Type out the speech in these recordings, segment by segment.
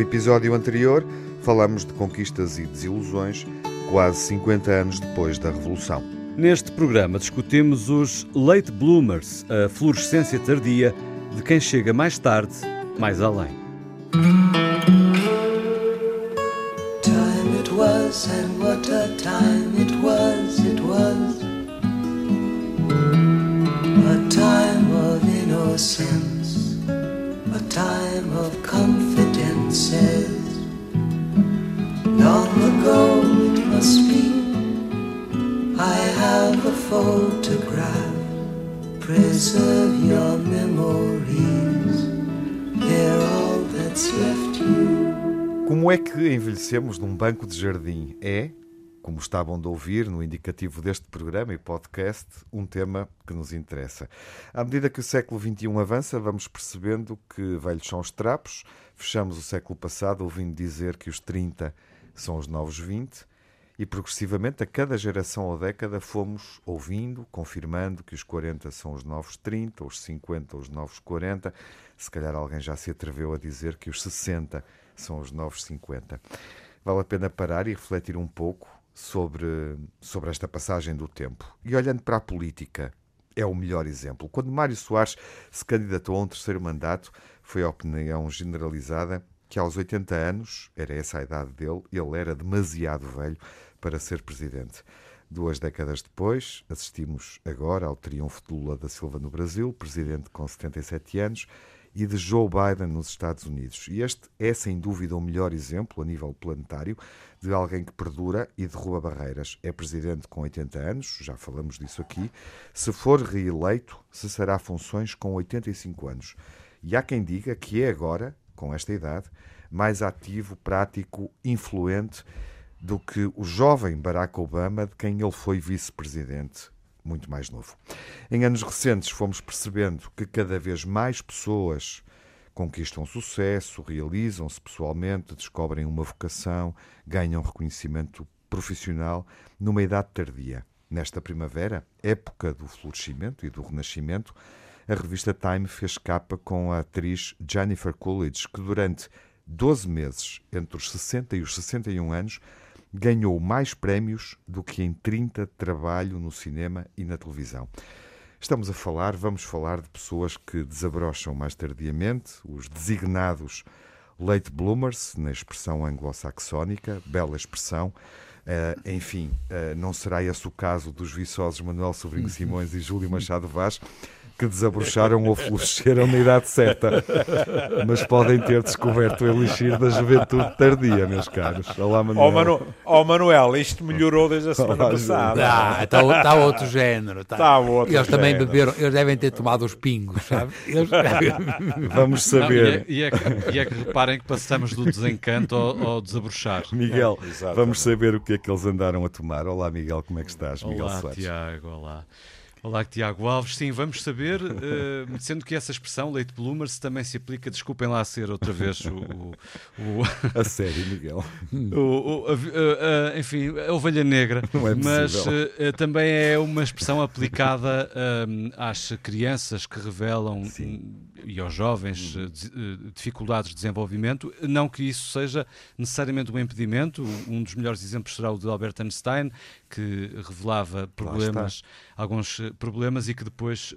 No episódio anterior, falamos de conquistas e desilusões quase 50 anos depois da Revolução. Neste programa discutimos os late bloomers, a fluorescência tardia de quem chega mais tarde, mais além. Time it was and what a time it was, it was A time of innocence, I have a photograph Preserve your memories They're all that's left you Como é que envelhecemos num banco de jardim? É, como estavam de ouvir no indicativo deste programa e podcast, um tema que nos interessa. À medida que o século XXI avança, vamos percebendo que velhos são os trapos. Fechamos o século passado ouvindo dizer que os 30 são os novos 20, e progressivamente a cada geração ou década fomos ouvindo, confirmando que os 40 são os novos 30, os 50 os novos 40. Se calhar alguém já se atreveu a dizer que os 60 são os novos 50. Vale a pena parar e refletir um pouco sobre, sobre esta passagem do tempo. E olhando para a política, é o melhor exemplo. Quando Mário Soares se candidatou a um terceiro mandato, foi a opinião generalizada que aos 80 anos, era essa a idade dele, ele era demasiado velho para ser presidente. Duas décadas depois, assistimos agora ao triunfo de Lula da Silva no Brasil, presidente com 77 anos, e de Joe Biden nos Estados Unidos. E este é, sem dúvida, o melhor exemplo a nível planetário de alguém que perdura e derruba barreiras. É presidente com 80 anos, já falamos disso aqui. Se for reeleito, cessará funções com 85 anos. E há quem diga que é agora com esta idade, mais ativo, prático, influente do que o jovem Barack Obama, de quem ele foi vice-presidente, muito mais novo. Em anos recentes, fomos percebendo que cada vez mais pessoas conquistam sucesso, realizam-se pessoalmente, descobrem uma vocação, ganham reconhecimento profissional numa idade tardia. Nesta primavera, época do florescimento e do renascimento, a revista Time fez capa com a atriz Jennifer Coolidge, que durante 12 meses, entre os 60 e os 61 anos, ganhou mais prémios do que em 30 de trabalho no cinema e na televisão. Estamos a falar, vamos falar de pessoas que desabrocham mais tardiamente, os designados late bloomers, na expressão anglo-saxónica, bela expressão. Uh, enfim, uh, não será esse o caso dos viçosos Manuel Sobrinho Simões e Júlio Machado Vaz, que desabrocharam ou floresceram na idade certa, mas podem ter descoberto o elixir da juventude tardia, meus caros. Olá, Manuel. Oh, Manu... oh Manuel, isto melhorou desde a semana Olá, passada. Ah, está, está outro género. Está, está outro eles género. também beberam, eles devem ter tomado os pingos, sabe? Eles... Vamos saber. Não, e, é, e, é que, e, é, que, reparem que passamos do desencanto ao, ao desabrochar. Miguel, é, vamos saber o que é que eles andaram a tomar. Olá, Miguel, como é que estás? Miguel olá, Soares. Tiago, olá. Olá, Tiago Alves. Sim, vamos saber, uh, sendo que essa expressão, late bloomers, também se aplica, desculpem lá ser outra vez o. o, o a sério, Miguel. O, a, a, a, enfim, a ovelha negra. Não é mas uh, também é uma expressão aplicada às crianças que revelam. Sim e aos jovens uhum. dificuldades de desenvolvimento. Não que isso seja necessariamente um impedimento. Um dos melhores exemplos será o de Albert Einstein, que revelava problemas, alguns problemas e que depois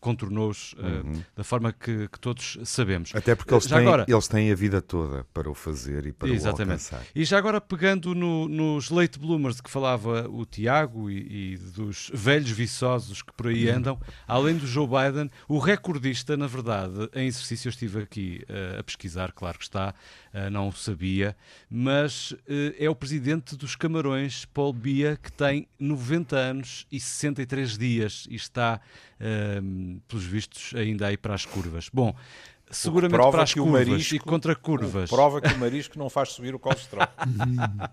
contornou-os uh, uhum. da forma que, que, todos sabemos. Até porque eles, têm, agora, eles têm a vida toda para o fazer e para exatamente. o alcançar. E já agora pegando no, nos late bloomers de que falava o Tiago e, e, dos velhos viçosos que por aí uhum. andam, além do Joe Biden, o recordista, na verdade, em exercício eu estive aqui uh, a pesquisar, claro que está, não o sabia, mas é o presidente dos Camarões, Paul Bia, que tem 90 anos e 63 dias e está pelos vistos, ainda aí para as curvas. Bom, seguramente para as curvas marisco, e contra curvas. Prova que o marisco não faz subir o colesterol.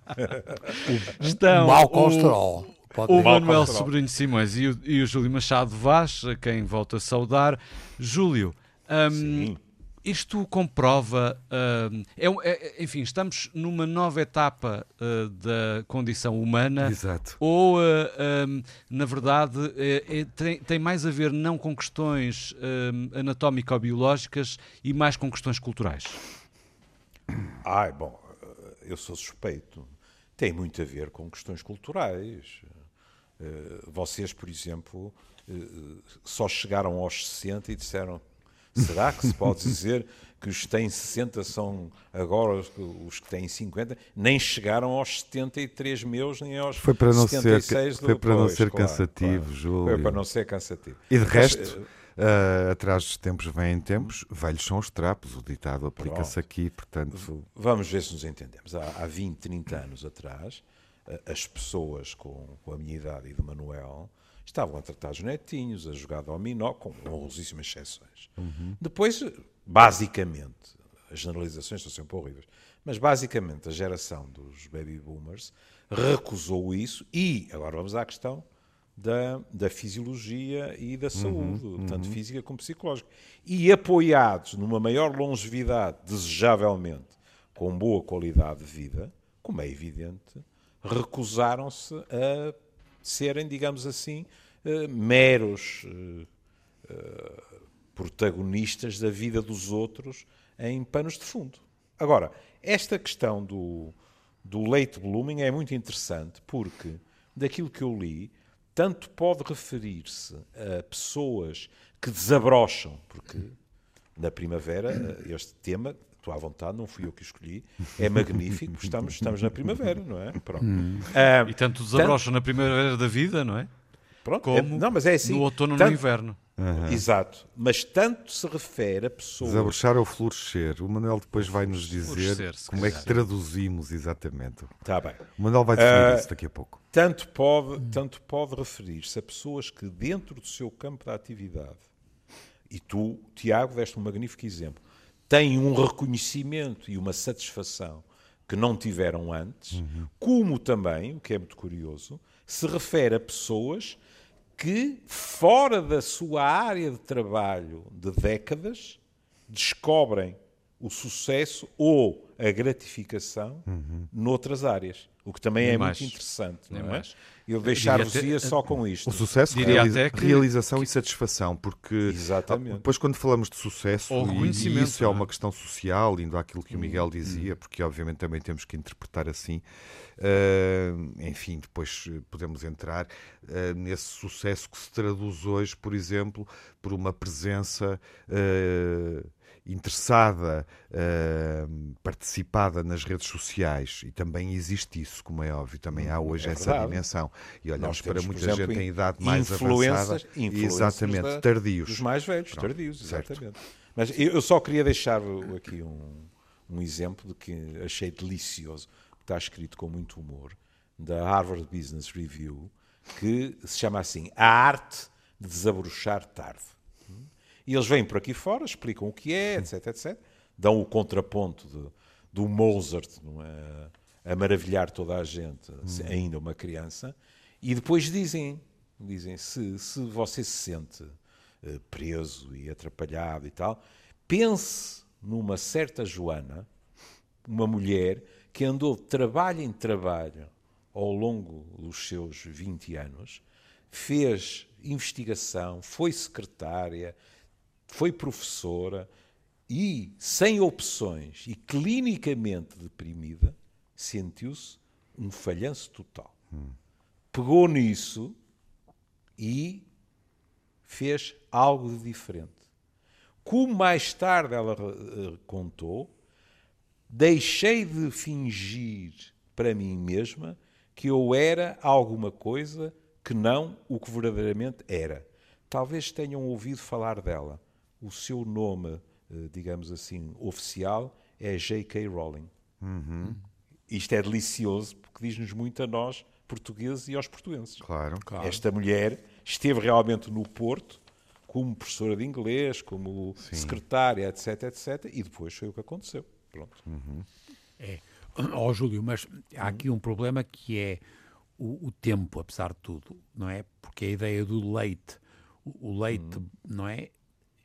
Estão o mau colesterol. O, o Manuel Sobrinho Simões e o, e o Júlio Machado Vaz, a quem volto a saudar. Júlio, um, isto comprova, uh, é, é, enfim, estamos numa nova etapa uh, da condição humana. Exato. Ou, uh, um, na verdade, é, é, tem, tem, mais a ver não com questões anatómico-biológicas e mais com questões culturais? Ai, bom, eu sou suspeito. Tem muito a ver com questões culturais. Vocês, por exemplo, só chegaram aos 60 e disseram Será que se pode dizer que os que têm 60 são agora os que têm 50? Nem chegaram aos 73 meus, nem aos foi para não 76 ser, Foi para não ser claro, cansativo, claro. Júlio. Foi para não ser cansativo. E de Mas, resto, uh, atrás dos tempos vêm tempos, velhos são os trapos, o ditado aplica-se aqui, portanto... Vamos ver se nos entendemos. Há, há 20, 30 anos atrás, as pessoas com, com a minha idade e do Manuel estavam a tratar os netinhos, a jogar dominó, com honrosíssimas exceções. Uhum. Depois, basicamente, as generalizações são sempre horríveis, mas basicamente a geração dos baby boomers recusou isso e, agora vamos à questão da, da fisiologia e da uhum, saúde, uhum, tanto física como psicológica. E apoiados numa maior longevidade, desejavelmente, com boa qualidade de vida, como é evidente, recusaram-se a serem, digamos assim, uh, meros uh, protagonistas da vida dos outros em panos de fundo. Agora, esta questão do, do late blooming é muito interessante porque, daquilo que eu li, tanto pode referir-se a pessoas que desabrocham, porque na primavera este tema estou à vontade, não fui eu que escolhi, é magnífico, estamos, estamos na primavera, não é? Pronto. Hum. Uh, e tanto desabrocha tanto... na primavera da vida, não é? Pronto, Como é, não, mas é assim, no outono ou tanto, no inverno. Uhum. Exato, mas tanto se refere a pessoas. Desabrochar ou florescer. O Manuel depois vai nos dizer como é que traduzimos exatamente. Está bem. O Manuel vai definir uh, isso daqui a pouco. Tanto pode, tanto pode referir-se a pessoas que, dentro do seu campo de atividade, e tu, Tiago, deste um magnífico exemplo, têm um reconhecimento e uma satisfação que não tiveram antes, uhum. como também, o que é muito curioso, se refere a pessoas que, fora da sua área de trabalho de décadas, descobrem o sucesso ou a gratificação uhum. noutras áreas. O que também Nem é mais. muito interessante. Nem não é? mais. Eu deixar-vos-ia só com isto. O sucesso, realiza que... realização e satisfação, porque Exatamente. depois quando falamos de sucesso, e isso é uma é? questão social, indo àquilo que o Miguel hum, dizia, hum. porque obviamente também temos que interpretar assim, uh, enfim, depois podemos entrar uh, nesse sucesso que se traduz hoje, por exemplo, por uma presença... Uh, interessada, uh, participada nas redes sociais, e também existe isso, como é óbvio, também há hoje é essa verdade. dimensão. E olhamos temos, para muita exemplo, gente em idade mais avançada. Exatamente, tardios. Os mais velhos, Pronto, tardios, exatamente. Certo. Mas eu só queria deixar aqui um, um exemplo de que achei delicioso, que está escrito com muito humor, da Harvard Business Review, que se chama assim A Arte de Desabrochar Tarde. E eles vêm por aqui fora, explicam o que é, etc, etc. Dão o contraponto de, do Mozart é? a maravilhar toda a gente, hum. ainda uma criança. E depois dizem, dizem se, se você se sente uh, preso e atrapalhado e tal, pense numa certa Joana, uma mulher que andou de trabalho em trabalho ao longo dos seus 20 anos, fez investigação, foi secretária, foi professora e, sem opções e clinicamente deprimida, sentiu-se um falhanço total. Hum. Pegou nisso e fez algo de diferente. Como mais tarde ela uh, contou, deixei de fingir para mim mesma que eu era alguma coisa que não o que verdadeiramente era. Talvez tenham ouvido falar dela o seu nome, eh, digamos assim, oficial é J.K. Rowling. Uhum. Isto é delicioso porque diz-nos muito a nós, portugueses e aos portugueses. Claro, claro. Esta mulher esteve realmente no Porto como professora de inglês, como Sim. secretária, etc, etc, e depois foi o que aconteceu. Pronto. Uhum. É. Ó oh, Júlio, mas há aqui um problema que é o, o, tempo, apesar de tudo, não é? Porque a ideia do leite, o, o leite, uhum. não é?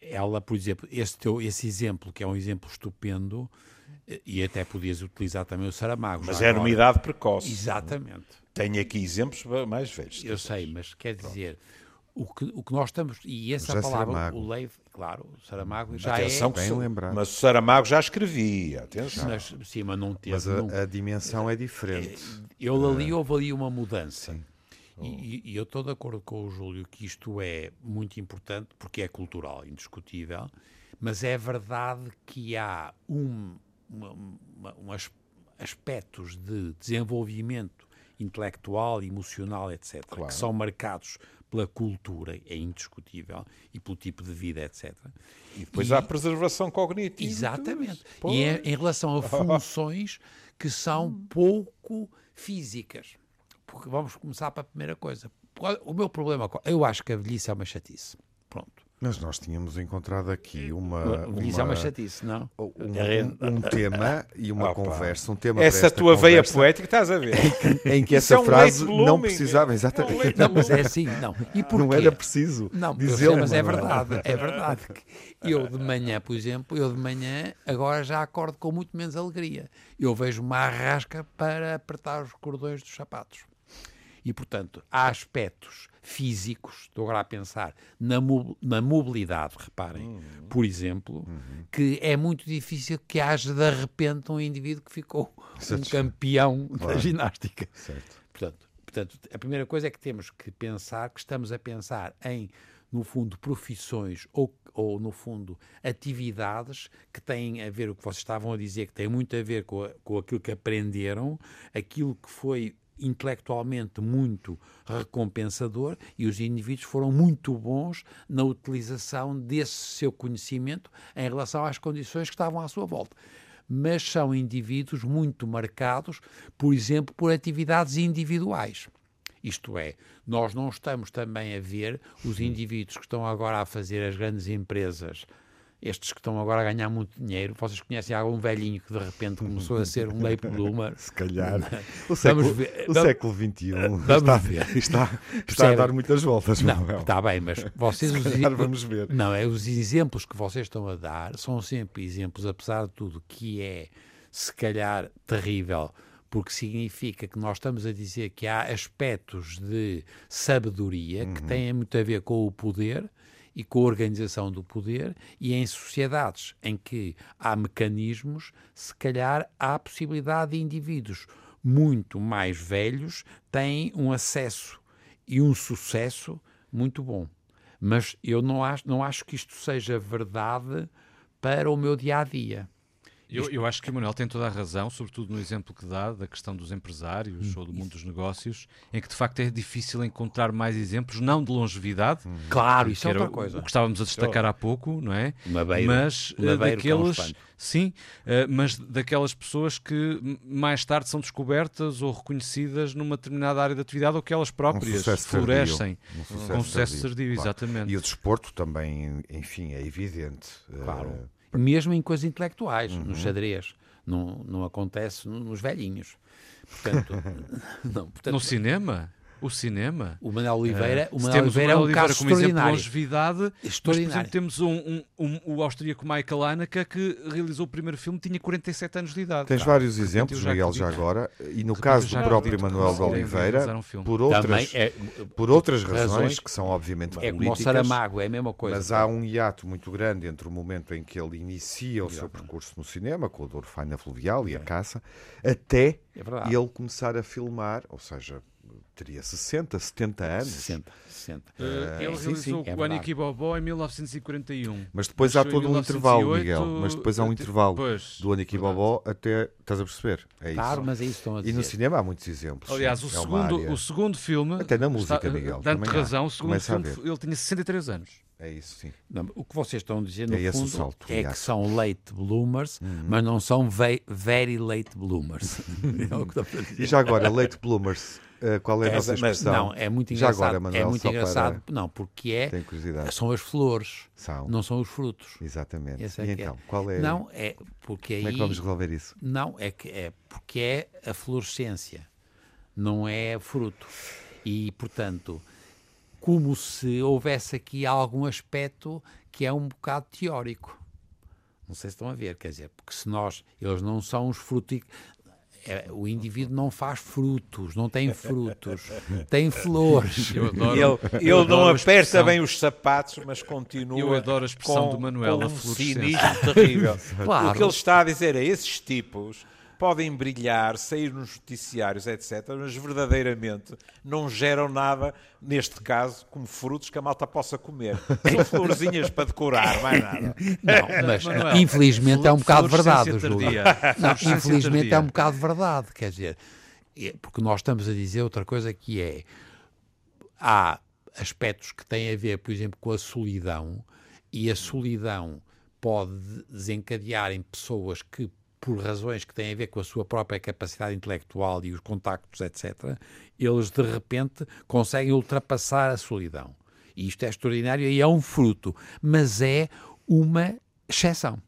Ela, por exemplo, esse, teu, esse exemplo, que é um exemplo estupendo, e até podias utilizar também o Saramago. Mas é numa idade precoce. Exatamente. Tenho aqui exemplos mais velhos. Eu sei, mas quer dizer, o que, o que nós estamos, e essa José palavra, Saramago. o Leif, claro, o Saramago já atenção, é... Bem lembrado. Mas o Saramago já escrevia, atenção. Mas, sim, mas não teve... Mas a, não, a dimensão é diferente. Eu ali houve ali uma mudança. E, e, eu estou de acordo com o Júlio que isto é muito importante porque é cultural, indiscutível, mas é verdade que há um, uma, uma, um aspectos de desenvolvimento intelectual, emocional, etc., claro. que são marcados pela cultura, é indiscutível, e pelo tipo de vida, etc. E depois e, há a preservação cognitiva. Exatamente. E é, em relação a funções que são pouco físicas. Porque vamos começar para a primeira coisa. O meu problema, eu acho que a velhice é uma chatice. Pronto. Mas nós tínhamos encontrado aqui uma. Isso é uma chatice, não? Um, um, um tema e uma Opa. conversa. Um tema essa tua veia poética, estás a ver? em que essa é um frase não precisava, exatamente. Não, mas é assim, não. E porquê? Não era preciso. Não, dizer mas é verdade. É verdade. Eu de manhã, por exemplo, eu de manhã agora já acordo com muito menos alegria. Eu vejo uma arrasca para apertar os cordões dos sapatos. E, portanto, há aspectos físicos, estou agora a pensar na, na mobilidade, reparem, uhum. por exemplo, uhum. que é muito difícil que haja de repente um indivíduo que ficou certo. um campeão claro. da ginástica. Certo. Portanto, portanto, a primeira coisa é que temos que pensar que estamos a pensar em no fundo, profissões ou, ou, no fundo, atividades que têm a ver, o que vocês estavam a dizer, que têm muito a ver com, a, com aquilo que aprenderam, aquilo que foi intelectualmente muito recompensador e os indivíduos foram muito bons na utilização desse seu conhecimento em relação às condições que estavam à sua volta. Mas são indivíduos muito marcados, por exemplo, por atividades individuais. Isto é, nós não estamos também a ver os indivíduos que estão agora a fazer as grandes empresas estes que estão agora a ganhar muito dinheiro, vocês conhecem algum velhinho que de repente começou a ser um late bloomer? Se calhar. O século, ver, o século XXI está, ver. está, está a dar muitas voltas. Não, está bem, mas vocês... Calhar vamos ver. Não, é os exemplos que vocês estão a dar são sempre exemplos, apesar de tudo, que é, se calhar, terrível, porque significa que nós estamos a dizer que há aspectos de sabedoria uhum. que têm muito a ver com o poder, e com a organização do poder, e em sociedades em que há mecanismos, se calhar há a possibilidade de indivíduos muito mais velhos têm um acesso e um sucesso muito bom. Mas eu não acho, não acho que isto seja verdade para o meu dia a dia. Eu, eu, acho que o Manuel tem toda a razão, sobretudo no exemplo que dá da questão dos empresários hum, ou do mundo dos negócios, em que de facto é difícil encontrar mais exemplos, não de longevidade. Hum. Claro, isso é outra coisa. O que estávamos a destacar há pouco, não é? Mabeiro, mas uh, daqueles. Sim, uh, mas daquelas pessoas que mais tarde são descobertas ou reconhecidas numa determinada área de atividade ou que elas próprias um florescem um sucesso com sucesso tardio, claro. exatamente. E o desporto também, enfim, é evidente. Claro. Uh, mesmo em coisas intelectuais, uhum. no xadrez. Não, não acontece nos velhinhos. Portanto, não, portanto, no cinema? O cinema. O Manuel Oliveira, uh, o Manuel Oliveira é um caso como exemplo de longevidade. Extraordinário. Mas, por exemplo, temos um, um, um, o austríaco Michael Haneke que realizou o primeiro filme, tinha 47 anos de idade. Tens vários exemplos, já Miguel, já agora. E no caso do próprio Manuel de Oliveira, um por outras, é, por outras razões, razões, que são obviamente é políticas. É como o Saramago, é a mesma coisa. Mas há um hiato muito grande entre o momento em que ele inicia o seu percurso no cinema, com o Dorfaina Fluvial e a é. caça, até é ele começar a filmar, ou seja, teria 60, 70 anos. 60, 60. Uh, ele realizou sim, é o Aniki Bobó em 1941. Mas depois há todo um intervalo, Miguel. Mas depois há um intervalo depois, do Aniki Bobó até. Estás a perceber? É isso. Claro, mas é isso que estão a dizer. E no cinema há muitos exemplos. Aliás, o, é segundo, o segundo filme. Até na música, está, Miguel. Dando razão, o segundo filme, ele tinha 63 anos. É isso, sim. Não, o que vocês estão a dizer, no é fundo, salto, é que são late bloomers, uhum. mas não são very late bloomers. é e já agora, late bloomers, uh, qual é a nossa expressão? Não, é muito engraçado. Já agora, Manuel, é muito engraçado, para... não, porque é, são as flores, são. não são os frutos. Exatamente. É e é então, é. qual é? Não, é porque aí... Como é que vamos resolver isso? Não, é, que é porque é a florescência, não é fruto. E, portanto como se houvesse aqui algum aspecto que é um bocado teórico. Não sei se estão a ver, quer dizer, porque se nós, eles não são os frutos. É, o indivíduo não faz frutos, não tem frutos, tem flores. Eu adoro, ele eu ele não aperta bem os sapatos, mas continua. Eu adoro a expressão com, do Manuel, com a um cinismo terrível. claro. O que ele está a dizer é esses tipos podem brilhar, sair nos noticiários, etc., mas verdadeiramente não geram nada, neste caso, como frutos que a malta possa comer. São florzinhas para decorar, mais nada. Não, mas Manuel, infelizmente é um bocado verdade, Júlio. Não, infelizmente é um bocado verdade, quer dizer, é, porque nós estamos a dizer outra coisa que é, há aspectos que têm a ver, por exemplo, com a solidão, e a solidão pode desencadear em pessoas que por razões que têm a ver com a sua própria capacidade intelectual e os contactos, etc., eles de repente conseguem ultrapassar a solidão. E isto é extraordinário e é um fruto, mas é uma exceção.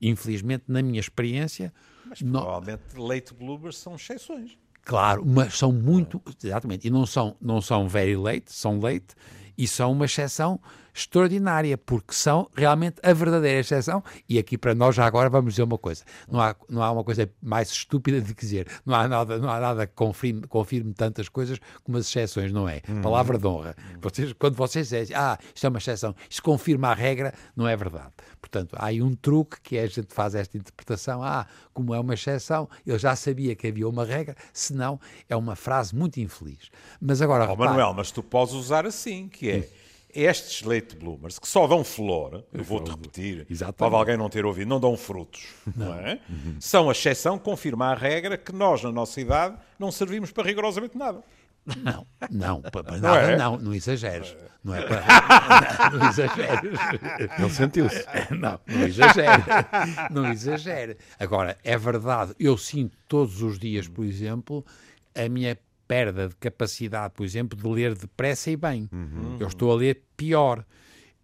Infelizmente, na minha experiência. Mas provavelmente não... late bloomers são exceções. Claro, mas são muito. Exatamente. E não são, não são very late, são late e são uma exceção extraordinária, porque são realmente a verdadeira exceção. E aqui para nós, já agora, vamos dizer uma coisa: não há, não há uma coisa mais estúpida de dizer, não há nada, não há nada que confirme, confirme tantas coisas como as exceções, não é? Uhum. Palavra de honra. Vocês, quando vocês dizem, ah, isto é uma exceção, isto confirma a regra, não é verdade. Portanto, há aí um truque que é a gente faz esta interpretação, ah, como é uma exceção, eu já sabia que havia uma regra, senão é uma frase muito infeliz. Mas agora. Oh, Manuel, mas tu podes usar assim, que é estes late bloomers que só dão flor, eu vou-te repetir, Exatamente. pode alguém não ter ouvido, não dão frutos, não, não é? Uhum. São a exceção, confirma a regra que nós, na nossa idade, não servimos para rigorosamente nada. Não, não, para não nada é? não, não exageres. Não é para. Não, exageres. Ele sentiu-se. Não, não exagere. Não exagere. Agora, é verdade, eu sinto todos os dias, por exemplo, a minha perda de capacidade, por exemplo, de ler depressa e bem. Uhum. Eu estou a ler pior.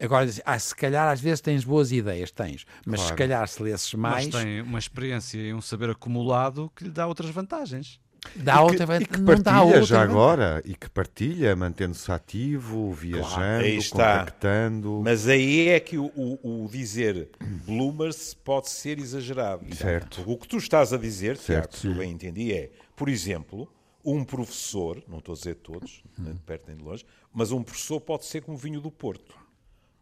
Agora, ah, se calhar às vezes tens boas ideias, tens, mas claro. se calhar se lesses mais. Mas tem uma experiência e um saber acumulado que lhe dá outras vantagens. Dá e outra, que, e que partilha já agora e que partilha, mantendo-se ativo, viajando, claro, contactando. Mas aí é que o, o, o, dizer bloomers pode ser exagerado. Certo. O que tu estás a dizer, certo. Tiago, se eu bem entendi, é, por exemplo, um professor, não estou a dizer todos, nem de perto nem de longe, mas um professor pode ser como vinho do Porto.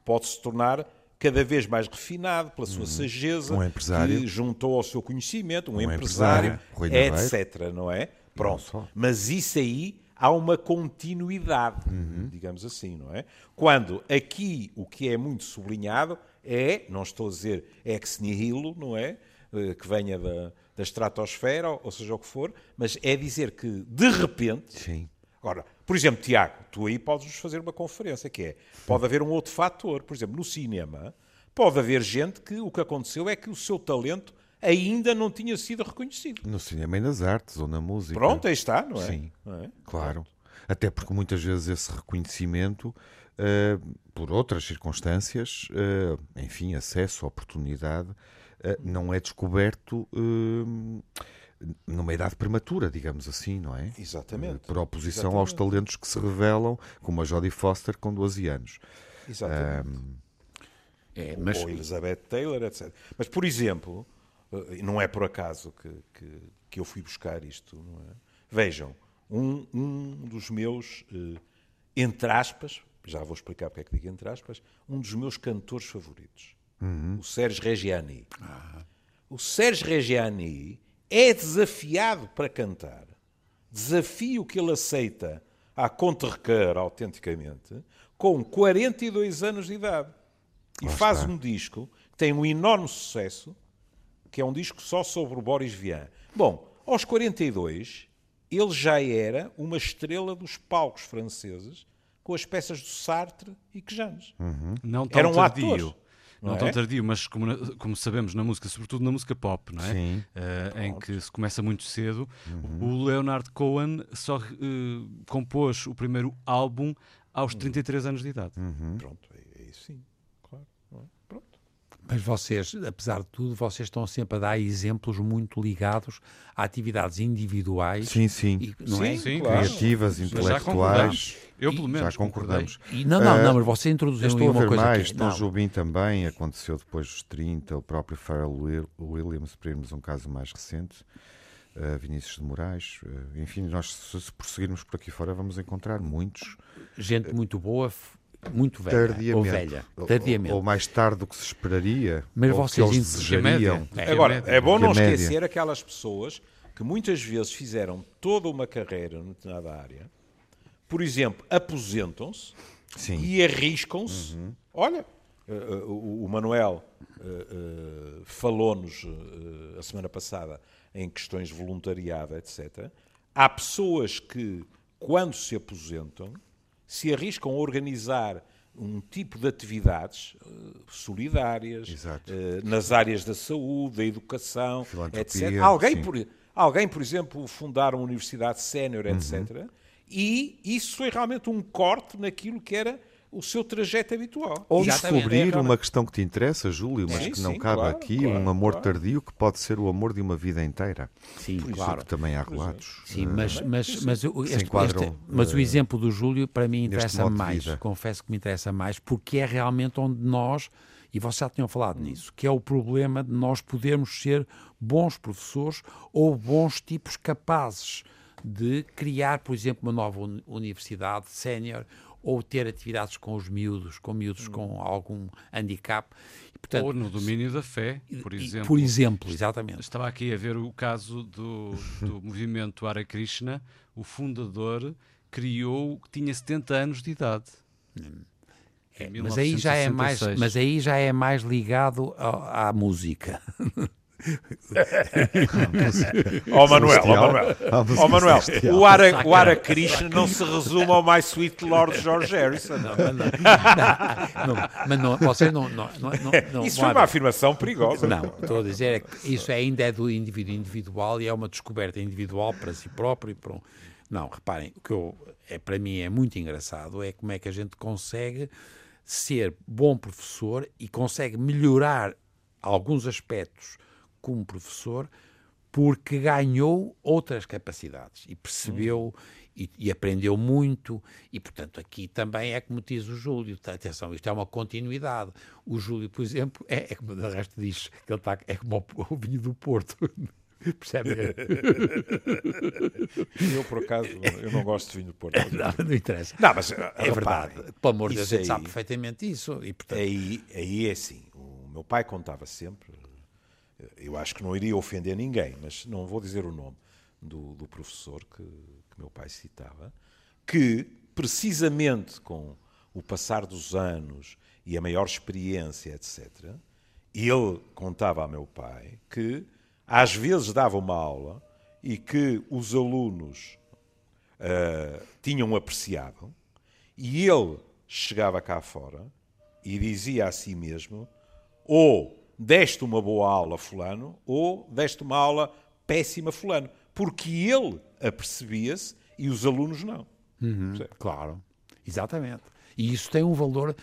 Pode se tornar cada vez mais refinado pela sua uhum. sageza, um empresário. que juntou ao seu conhecimento, um, um empresário, empresário etc. Não é? Pronto. Não Mas isso aí há uma continuidade, uhum. digamos assim, não é? Quando aqui o que é muito sublinhado é, não estou a dizer ex nihilo, não é? Eh, que venha da, da estratosfera, ou seja o que for, mas é dizer que, de repente. Sim. Agora, por exemplo, Tiago, tu aí podes-nos fazer uma conferência, que é: pode haver um outro fator. Por exemplo, no cinema, pode haver gente que o que aconteceu é que o seu talento ainda não tinha sido reconhecido. No cinema e nas artes, ou na música. Pronto, aí está, não é? Sim, não é? claro. Pronto. Até porque muitas vezes esse reconhecimento, uh, por outras circunstâncias, uh, enfim, acesso, oportunidade, não é descoberto uh, numa idade prematura, digamos assim, não é? Exatamente. Por oposição Exatamente. aos talentos que se revelam, como a Jodie Foster com 12 anos. Exatamente. Um, é, mas... Ou Elizabeth Taylor, etc. Mas, por exemplo, não é por acaso que, que, que eu fui buscar isto, é? Vejam, um, um dos meus, entre aspas, já vou explicar porque é que digo entre aspas, um dos meus cantores favoritos uhum. o Sérgio Reggiani. Ah. O Sérgio Reggiani é desafiado para cantar. Desafio que ele aceita à contra-requer autenticamente, com 42 anos de idade. E faz um disco que tem um enorme sucesso, que é um disco só sobre o Boris Vian. Bom, aos 42, ele já era uma estrela dos palcos franceses com as peças do Sartre e Quejanes. Uhum. Não tão era um tardio. ator não, não é? tão tardio, mas como, como, sabemos na música, sobretudo na música pop, não é? Sim. Uh, em que se começa muito cedo. Uhum. O Leonard Cohen só uh, compôs o primeiro álbum aos 33 uhum. anos de idade. Uhum. Pronto, é, é isso sim. Claro. É? Pronto. Mas vocês, apesar de tudo, vocês estão sempre a dar exemplos muito ligados a atividades individuais. Sim, sim. E, não sim, é? sim, criativas, claro. intelectuais. Eu, pelo menos, já concordamos. E, não, não, não, mas você introduziu Estou uma coisa mais, que... Tom Jobim também, aconteceu depois dos 30, o próprio Pharrell Williams, para irmos um caso mais recente, uh, Vinícius de Moraes, uh, enfim, nós se, prosseguirmos por aqui fora vamos encontrar muitos. Gente muito boa, muito velha ou velha, tardiamente. Ou, ou, mais tarde do que se esperaria, mas ou vocês que desejariam. É, Agora, é bom não esquecer aquelas pessoas que muitas vezes fizeram toda uma carreira numa determinada área, por exemplo, aposentam-se e arriscam-se. Uhum. Olha, uh, uh, o Manuel uh, falou-nos a semana passada em questões de voluntariado, etc. Há pessoas que, quando se aposentam, se arriscam a organizar um tipo de atividades solidárias nas áreas da saúde, da educação, etc. Alguém por, alguém, por exemplo, fundar uma universidade sénior, etc. Uhum. E isso foi realmente um corte naquilo que era o seu trajeto habitual. Ou descobrir é, uma questão que te interessa, Júlio, mas sim, que não sim, cabe claro, aqui, claro, um amor claro. tardio que pode ser o amor de uma vida inteira. Sim, Por claro. que também há relatos. Sim, mas, mas, mas, este, este, mas o eh, exemplo do Júlio para mim interessa mais, confesso que me interessa mais, porque é realmente onde nós, e vocês já tinham falado nisso, que é o problema de nós podermos ser bons professores ou bons tipos capazes de criar, por exemplo, uma nova universidade sénior ou ter atividades com os miúdos, com miúdos com algum handicap. E, portanto, ou no domínio da fé, por exemplo. Por exemplo, exatamente. Estava aqui a ver o caso do, do movimento Hare Krishna, o fundador criou, tinha 70 anos de idade. É, mas aí já é mais, mas aí já é mais ligado à, à música. Ó oh, Manuel, ó oh, Manuel, oh, Manuel o Ara, o Ara Krishna não se resume ao My Sweet Lord George Harrison. Não, mas não, não, mas não, você não, não, não, não Isso foi uma afirmação perigosa. Não, estou a dizer é que isso ainda é do indivíduo individual e é uma descoberta individual para si próprio e para um... Não, reparem, o que eu, é, para mim é muito engraçado é como é que a gente consegue ser bom professor e consegue melhorar alguns aspectos como professor porque ganhou outras capacidades e percebeu e, e, aprendeu muito e, portanto, aqui também é como diz o Júlio, tá, atenção, isto é uma continuidade. O Júlio, por exemplo, é, é como o resto diz, que ele está, é como o, o vinho do Porto. Percebe? eu, por acaso, eu não gosto de vinho do Porto. Não, não interessa. Não, mas é verdade. Pelo amor de Deus, aí, sabe perfeitamente isso. E, portanto... aí, aí é assim. O meu pai contava sempre, eu acho que não iria ofender ninguém, mas não vou dizer o nome do, do professor que, que meu pai citava, que precisamente com o passar dos anos e a maior experiência, etc., ele contava a meu pai que às vezes dava uma aula e que os alunos uh, tinham apreciado, e ele chegava cá fora e dizia a si mesmo: ou deste uma boa aula fulano ou deste uma aula péssima fulano, porque ele apercebia-se e os alunos não. Uhum, claro, exatamente. E isso tem um valor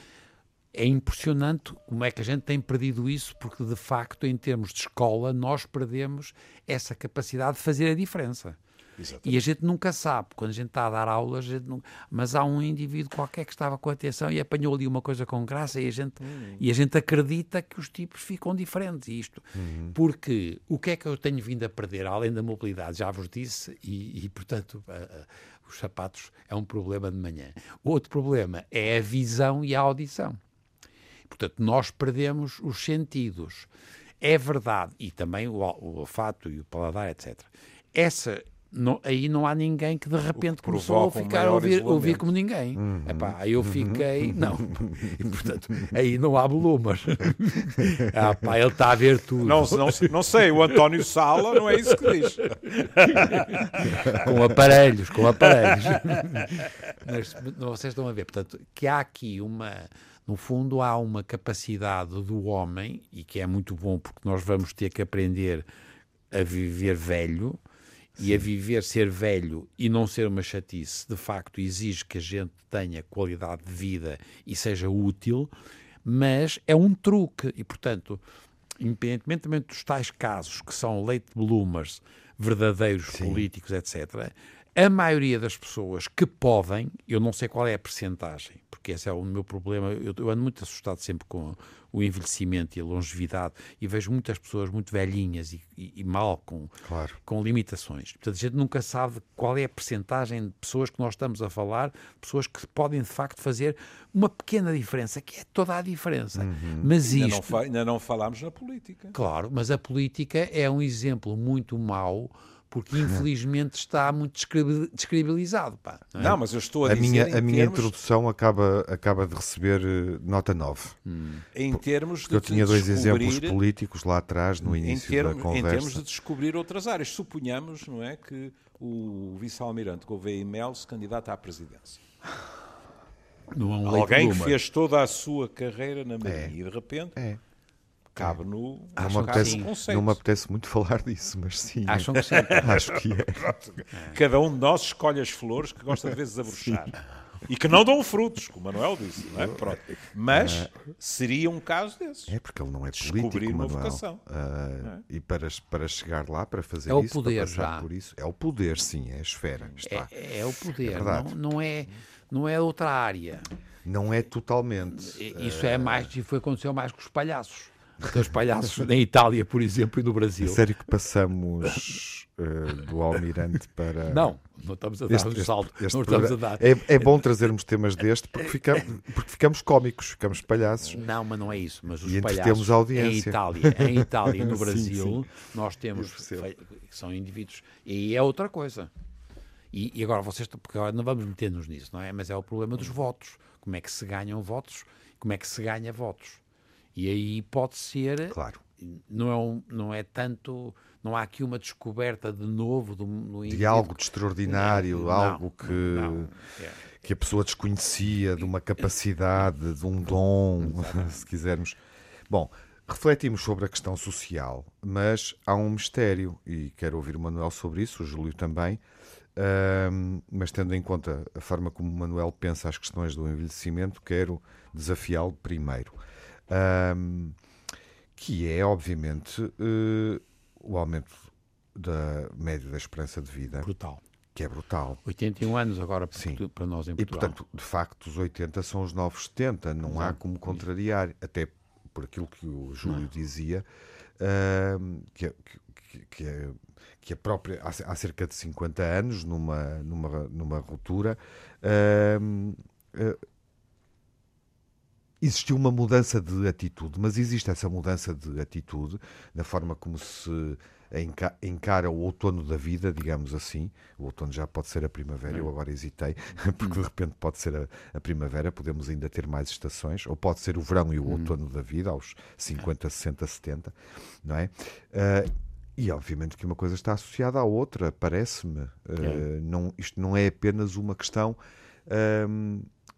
é impressionante como é que a gente tem perdido isso, porque de facto, em termos de escola, nós perdemos essa capacidade de fazer a diferença. Exatamente. E a gente nunca sabe, quando a gente está a dar aulas, a não... mas há um indivíduo qualquer que estava com atenção e apanhou ali uma coisa com graça e a gente, uhum. e a gente acredita que os tipos ficam diferentes. Isto, uhum. porque o que é que eu tenho vindo a perder, além da mobilidade, já vos disse, e, e portanto. os sapatos é um problema de manhã. O outro problema é a visão e a audição. Portanto, nós perdemos os sentidos. É verdade, e também o, o olfato e o paladar, etc. Essa, não, aí não há ninguém que de repente que começou a ficar a ouvir, ouvir como ninguém. Uhum. Epá, aí eu uhum. fiquei, uhum. não. E, portanto, aí não há volumas. ah, pá, ele está a ver tudo. Não, não, não sei, o António Sala não é isso que diz. com aparelhos, com aparelhos. Mas vocês estão a ver, portanto, que há aqui uma no fundo, há uma capacidade do homem, e que é muito bom porque nós vamos ter que aprender a viver velho, Sim. E a viver, ser velho e não ser uma chatice, de facto exige que a gente tenha qualidade de vida e seja útil, mas é um truque e, portanto, independentemente dos tais casos que são late bloomers, verdadeiros Sim. políticos, etc., a maioria das pessoas que podem, eu não sei qual é a percentagem, porque esse é o meu problema, eu, eu ando muito assustado sempre com o envelhecimento e a longevidade e vejo muitas pessoas muito velhinhas e, e, e mal com, claro. com limitações. Portanto, a gente nunca sabe qual é a percentagem de pessoas que nós estamos a falar, pessoas que podem de facto fazer uma pequena diferença, que é toda a diferença. Uhum. Mas ainda isto... Não ainda não falámos na política. Claro, mas a política é um exemplo muito mau porque infelizmente está muito descredibilizado. Pá, não, é? não, mas eu estou a, a dizer. Minha, a termos... minha introdução acaba, acaba de receber eh, nota 9. Hum. Em termos de. Eu tinha dois exemplos políticos lá atrás, no início termos, da conversa. Em termos de descobrir outras áreas. Suponhamos, não é, que o vice-almirante Gouveia e Mel se candidata à presidência. Não é um Alguém que fez toda a sua carreira na Marinha é. e de repente. É cabe no, não, me apetece, não me apetece muito falar disso, mas sim. Acham que sim? Acho que é. Cada um de nós escolhe as flores que gosta de vezes abrochar. E que não dão frutos, como o Manuel disse. Não é? Pronto. Mas seria um caso desses. É porque ele não é político, uma Manuel. vocação. Uh, é? E para, para chegar lá, para fazer é o isso, poder, para já. por isso, é o poder, sim, é a esfera. Está. É, é o poder, é não, não, é, não é outra área. Não é totalmente. Isso é mais, e foi aconteceu mais com os palhaços aqueles palhaços na Itália, por exemplo, e no Brasil. É sério que passamos uh, do Almirante para. Não, não estamos a dar este, um salto. Este, este não estamos a dar. É, é, bom trazermos temas deste porque ficamos, porque ficamos cómicos, ficamos palhaços. Não, mas não é isso. Mas os e palhaços audiência. em Itália, em Itália e no Brasil, sim, sim. nós temos são indivíduos. E é outra coisa. E, e agora vocês, porque agora não vamos meter-nos nisso, não é? Mas é o problema dos votos. Como é que se ganham votos? Como é que se ganha votos? E aí pode ser. Claro. Não é, um, não é tanto. Não há aqui uma descoberta de novo do, de algo de extraordinário, não, algo que, não, é. que a pessoa desconhecia, de uma capacidade, de um dom, se quisermos. Bom, refletimos sobre a questão social, mas há um mistério, e quero ouvir o Manuel sobre isso, o Júlio também, mas tendo em conta a forma como o Manuel pensa as questões do envelhecimento, quero desafiá-lo primeiro um, que é, obviamente, uh, o aumento da média da esperança de vida. Brutal. Que é brutal. 81 anos agora Sim. para nós em Portugal. E, portanto, de facto, os 80 são os novos 70. Não há como contrariar. Até por aquilo que o Júlio não. dizia, uh, que, que, que, é, que a própria, há, cerca de 50 anos, numa, numa, numa ruptura, uh, existiu uma mudança de atitude, mas existe essa mudança de atitude na forma como se encara o outono da vida, digamos assim. O outono já pode ser a primavera, eu agora hesitei, porque de repente pode ser a, a, primavera, podemos ainda ter mais estações, ou pode ser o verão e o outono da vida, aos 50, 60, 70, não é? Uh, e obviamente que uma coisa está associada à outra, parece-me. Uh, não, isto não é apenas uma questão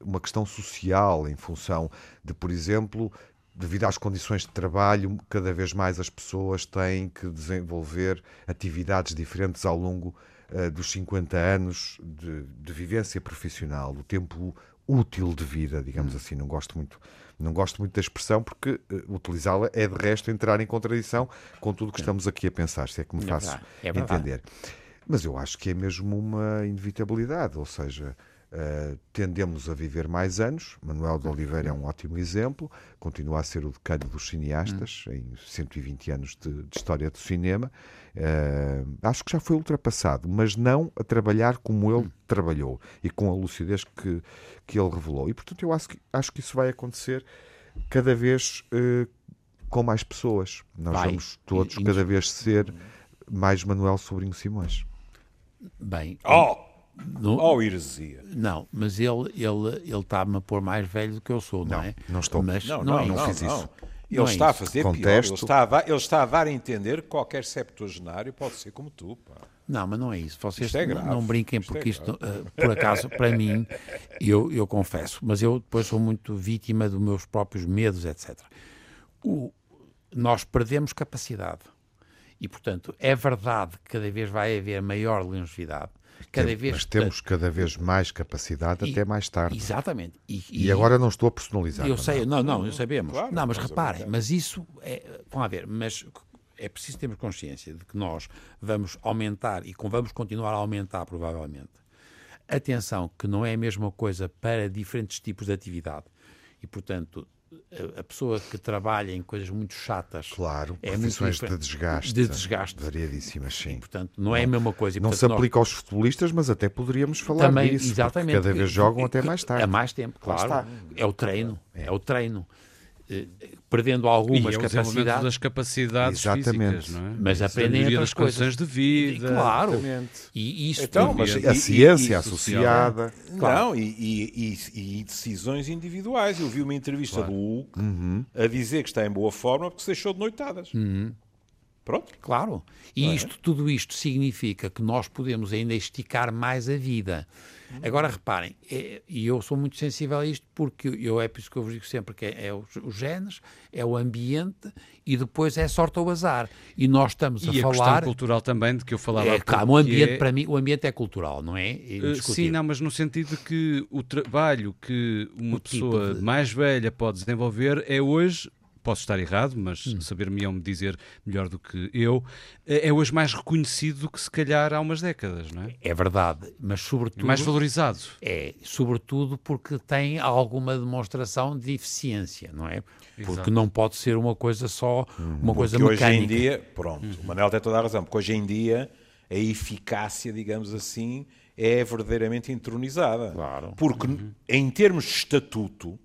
uma questão social em função de, por exemplo, devido às condições de trabalho, cada vez mais as pessoas têm que desenvolver atividades diferentes ao longo uh, dos 50 anos de, de, vivência profissional, o tempo útil de vida, digamos hum. assim. Não gosto muito. Não gosto muito da expressão porque uh, utilizá-la é de resto entrar em contradição com tudo o que estamos aqui a pensar, se é que me é faço é entender. Mas eu acho que é mesmo uma inevitabilidade, ou seja, Uh, tendemos a viver mais anos. Manuel de Oliveira é um ótimo exemplo, continua a ser o decano dos cineastas hum. em 120 anos de, de história do cinema. Uh, acho que já foi ultrapassado, mas não a trabalhar como ele hum. trabalhou e com a lucidez que, que ele revelou. E portanto, eu acho que, acho que isso vai acontecer cada vez uh, com mais pessoas. Nós vai. vamos todos, cada vez, ser mais Manuel Sobrinho Simões. Bem. Oh! No, oh, heresia. Não, mas ele ele ele está-me a pôr mais velho do que eu sou, não, não é? Não estou. Mas não, não, não, não fiz isso. Ele não está é a fazer Contesto. pior. Ele está a, dar, ele está a dar a entender que qualquer septuagenário pode ser como tu. Pá. Não, mas não é isso. Vocês é não, não, brinquem, isto porque é isto, uh, por acaso, para mim, eu, eu confesso, mas eu depois sou muito vítima dos meus próprios medos, etc. O, nós perdemos capacidade. E, portanto, é verdade que cada vez vai haver maior longevidade, Cada Tem, vez, mas temos cada vez mais capacidade e, até mais tarde. Exatamente. E, e, e, agora não estou a personalizar. Eu sei, não, não, não sabemos. Claro, não, mas reparem, mas isso é. Vamos ver, mas é preciso termos consciência de que nós vamos aumentar e vamos continuar a aumentar, provavelmente. Atenção, que não é a mesma coisa para diferentes tipos de atividade. E, portanto, a pessoa que trabalha em coisas muito chatas. Claro, é profissões muito de desgaste. De desgaste. Variadíssimas, sim. E, portanto, não é a mesma coisa. E, não portanto, se aplica nós... aos futebolistas, mas até poderíamos falar Também, disso. Exatamente. Cada vez jogam até mais tarde. A mais tempo, claro. É o treino. É. é o treino. Eh, perdendo algumas e é capacidades. das capacidades Exatamente. físicas, não é? Mas aprendem outras condições de vida. E, claro. E isso então, mas a ciência associada. Claro. Não, e, e, decisões individuais. Eu vi uma entrevista claro. do Hulk uhum. a dizer que está em boa forma porque se deixou de noitadas. Uhum. Pronto. Claro. E é? isto, tudo isto significa que nós podemos ainda esticar mais a vida. Agora reparem, é, e eu sou muito sensível a isto porque eu é por isso que eu vos digo sempre que é, é os, os, genes, é o ambiente e depois é sorte ou azar. E nós estamos e a, a falar. questão cultural também, de que eu falava. É, claro, o ambiente, é... para mim, o ambiente é cultural, não é? Uh, sim, não, mas no sentido de que o trabalho que uma o pessoa tipo de... mais velha pode desenvolver é hoje posso estar errado, mas hum. saber-me-ão dizer melhor do que eu, é, é hoje mais reconhecido do que se calhar há umas décadas, não é? É verdade, mas sobretudo... Mais valorizado. É, sobretudo porque tem alguma demonstração de eficiência, não é? Porque Exato. não pode ser uma coisa só, hum. uma coisa porque mecânica. hoje em dia, pronto, o Manel tem toda a razão, porque hoje em dia a eficácia, digamos assim, é verdadeiramente entronizada. Claro. Porque, uhum. em termos de estatuto,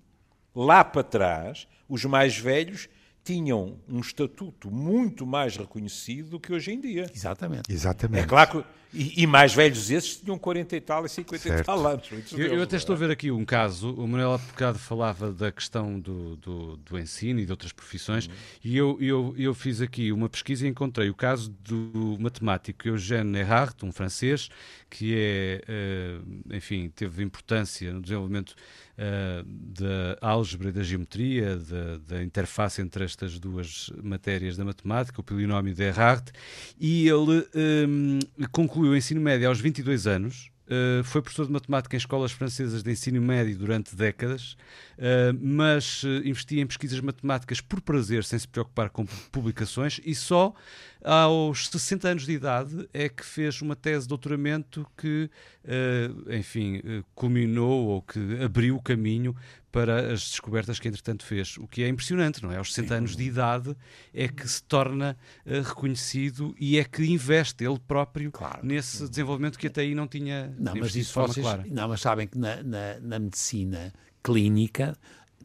lá para trás, os mais velhos tinham um estatuto muito mais reconhecido do que hoje em dia. Exatamente. Exatamente. É claro que, e, e mais velhos esses tinham 40 e tal e 50 certo. e tal anos. Eu, eu, até estou a ver aqui um caso, o Manuel há bocado falava da questão do, do, do ensino e de outras profissões, uhum. e eu, eu, eu fiz aqui uma pesquisa e encontrei o caso do matemático Eugène Erhard, um francês, que é, uh, enfim, teve importância no desenvolvimento uh, da álgebra e da geometria, da, da, interface entre estas duas matérias da matemática, o polinómio de Erhard, e ele um, concluiu o ensino médio aos 22 anos, Uh, foi professor de matemática em escolas francesas de ensino médio durante décadas, uh, mas uh, investia em pesquisas matemáticas por prazer, sem se preocupar com publicações, e só aos 60 anos de idade é que fez uma tese de doutoramento que, enfim, culminou ou que abriu o caminho para as descobertas que entretanto fez, o que é impressionante, não é? Aos 60 anos de idade é que se torna uh, reconhecido e é que investe ele próprio claro. nesse desenvolvimento que até aí não tinha não, mas isso de forma vocês, clara. Não, mas sabem que na, na, na medicina clínica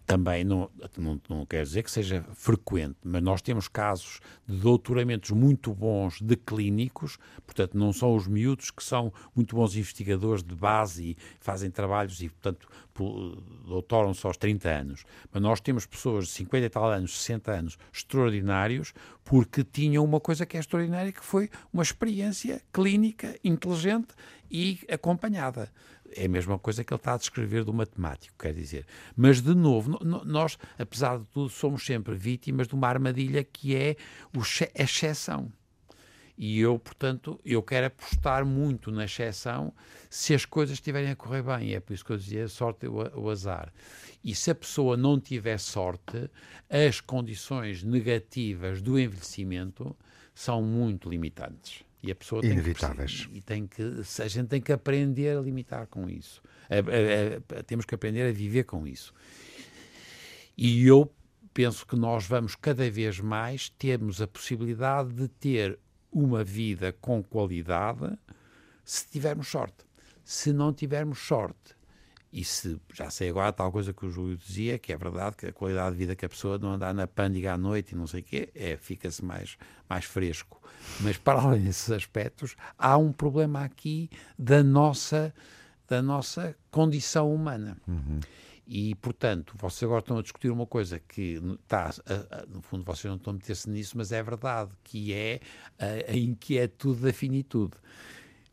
também não, não, não quer dizer que seja frequente, mas nós temos casos de doutoramentos muito bons de clínicos, portanto, não são os miúdos que são muito bons investigadores de base e fazem trabalhos e, portanto, doutoram-se aos 30 anos. Mas nós temos pessoas de 50 e tal anos, 60 anos, extraordinários, porque tinham uma coisa que é extraordinária, que foi uma experiência clínica inteligente e acompanhada é a mesma coisa que ele está a descrever do matemático, quer dizer. Mas, de novo, nós, apesar de tudo, somos sempre vítimas de uma armadilha que é a exceção. E eu, portanto, eu quero apostar muito na exceção se as coisas estiverem a correr bem. É por isso que eu dizia sorte e o azar. E se a pessoa não tiver sorte, as condições negativas do envelhecimento são muito limitantes. E a pessoa Inevitáveis. Tem que, e tem que, a gente tem que aprender a limitar com isso. A, a, a, temos que aprender a viver com isso. E eu penso que nós vamos cada vez mais termos a possibilidade de ter uma vida com qualidade se tivermos sorte. Se não tivermos sorte, e se, já sei agora, tal coisa que o Júlio dizia, que é verdade, que a qualidade de vida que a pessoa não andar na pândiga à noite e não sei o quê, é, fica-se mais, mais fresco. Mas para além desses aspectos, há um problema aqui da nossa, da nossa condição humana. Uhum. E, portanto, vocês agora estão a discutir uma coisa que está, no fundo, vocês não estão a meter-se nisso, mas é verdade, que é a, a inquietude da finitude.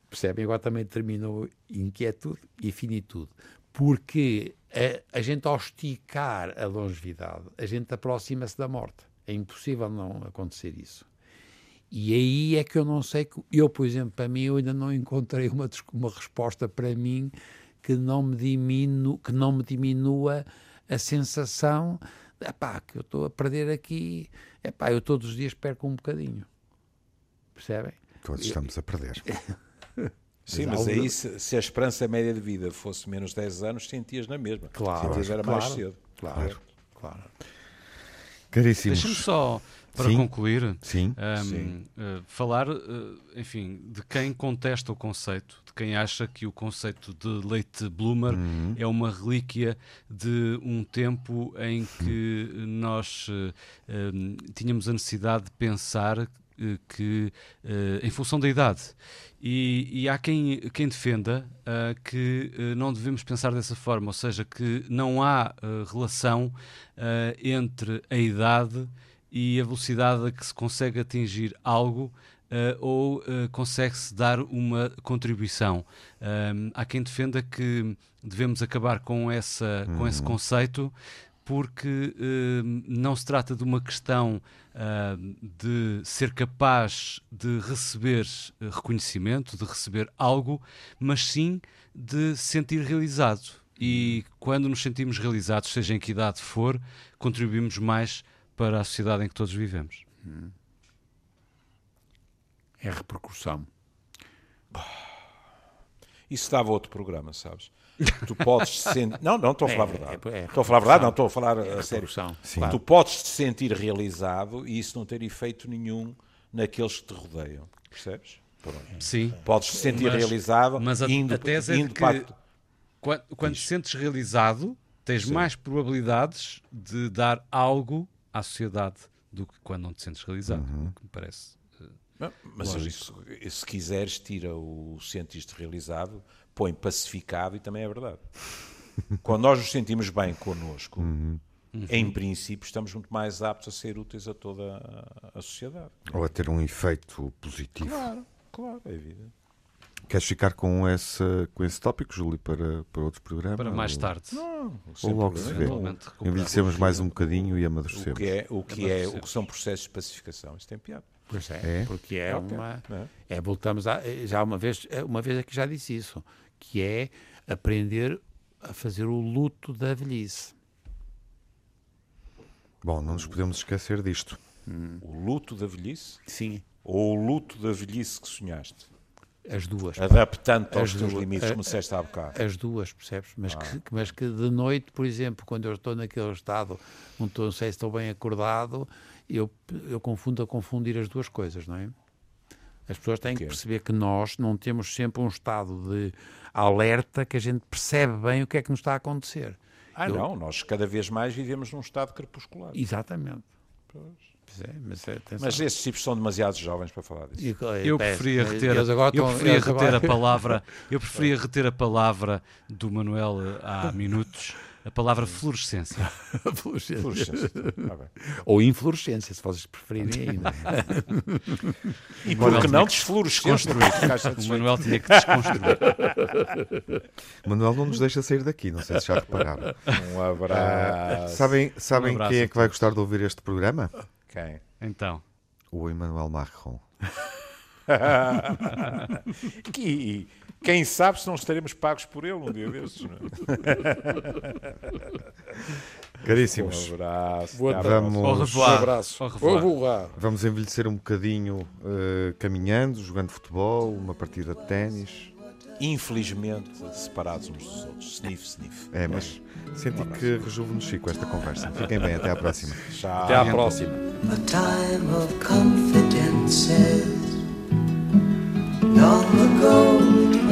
Percebem? Agora também terminou inquietude e finitude porque a, a gente ao esticar a longevidade, a gente aproxima-se da morte. É impossível não acontecer isso. E aí é que eu não sei, eu, por exemplo, para mim, eu ainda não encontrei uma, uma resposta para mim que não me, diminu, que não me diminua a sensação é pá, que eu estou a perder aqui, é pá, eu todos os dias perco um bocadinho. Percebem? Todos estamos a perder. Sim, mas, mas aí se, se, a esperança média de vida fosse menos 10 anos, sentias na mesma. Claro. Sentias era claro, mais cedo. Claro, claro. Caríssimos. Deixa-me só, para Sim. concluir, Sim. um, Sim. uh, falar, uh, enfim, de quem contesta o conceito, de quem acha que o conceito de leite bloomer Uhum. é uma relíquia de um tempo em que nós uh, um, tínhamos a necessidade de pensar que, uh, em função da idade. E, e há quem, quem defenda uh, que não devemos pensar dessa forma, ou seja, que não há relação entre a idade e a velocidade a que se consegue atingir algo uh, ou uh, consegue-se dar uma contribuição. Um, há quem defenda que devemos acabar com, essa, com esse conceito porque uh, não se trata de uma questão de ser capaz de receber reconhecimento, de receber algo, mas sim de se sentir realizado. E quando nos sentimos realizados, seja em que idade for, contribuímos mais para a sociedade em que todos vivemos. É repercussão. Isso dava outro programa, sabes? Tu podes te sentir. Não, não, estou a falar a verdade. É, é estou a falar a verdade, não, estou a falar a sério. Sim. Tu podes te sentir realizado e isso não ter efeito nenhum naqueles que te rodeiam. Percebes? Pronto. Sim. Podes te sentir Mas- realizado mas a- indo, a tese é indo que- para. Quando, quando te sentes realizado, tens mais probabilidades de dar algo à sociedade do que quando não te sentes realizado, o que me parece. eh, Não, Mas isso, se quiseres, tira o sentiste realizado, põe pacificado e também é verdade. Quando nós nos sentimos bem connosco, em princípio, estamos muito mais aptos a ser úteis a toda a, sociedade. Ou a ter um efeito positivo. Claro, claro, é evidente. Queres ficar com esse, com esse tópico, Júlio, para, para outro programa? Para mais Ou- tarde. Ou logo se vê. Envelhecemos mais um bocadinho e O amadurecemos. que, é, o, que é, o que são processos de pacificação. Isso tem piada. Pois é, É? porque é uma. não é? É, voltamos a. Já uma vez, uma vez aqui já disse isso, que é aprender a fazer o luto da velhice. Bom, não nos podemos esquecer disto. O luto da velhice Sim, ou o luto da velhice que sonhaste? as duas. Adaptando-te aos teus duas. limites, A- como disseste há bocado. As duas, percebes? Ah. Mas, que, mas que de noite, por exemplo, quando eu estou naquele estado, não, estou, não sei se estou bem acordado, eu, eu confundo a confundir as duas coisas, não é? As pessoas têm que perceber que nós não temos sempre um estado de alerta que a gente percebe bem o que é que nos está a acontecer. Ah, Eu- não, nós cada vez mais vivemos num estado crepuscular. Exatamente. Pois é, mas, é. Mas esses tipos são demasiado jovens para falar disso. Eu é, preferia mas reter, eu preferia reter agora- a palavra, eu preferia reter a palavra do Manuel eh, há minutos, a palavra fluorescência. Fluorescência. Fluorescência. Ah, bem. Ou inflorescência, se vocês preferirem ainda. E Manuel por que não desfluorescência? O Manuel tinha que desconstruir. Manuel não nos deixa sair daqui, não sei se já repararam. Um abraço. Sabem, sabem Um abraço quem é que vai gostar de ouvir este programa? Quem? Então, O Emmanuel Macron. Que, quem sabe se não estaremos pagos por ele um dia desses. Não é? Caríssimos, Um abraço. Boa tarde. Vamos-. Um abraço. Vamos envelhecer um bocadinho eh, caminhando, jogando futebol, uma partida de ténis. Infelizmente, separados uns dos outros. Sniff, sniff. É, mas senti que rejuvenesci com esta conversa. Fiquem bem, até à próxima. Tchau. Até à próxima. a time of confidences. Long ago it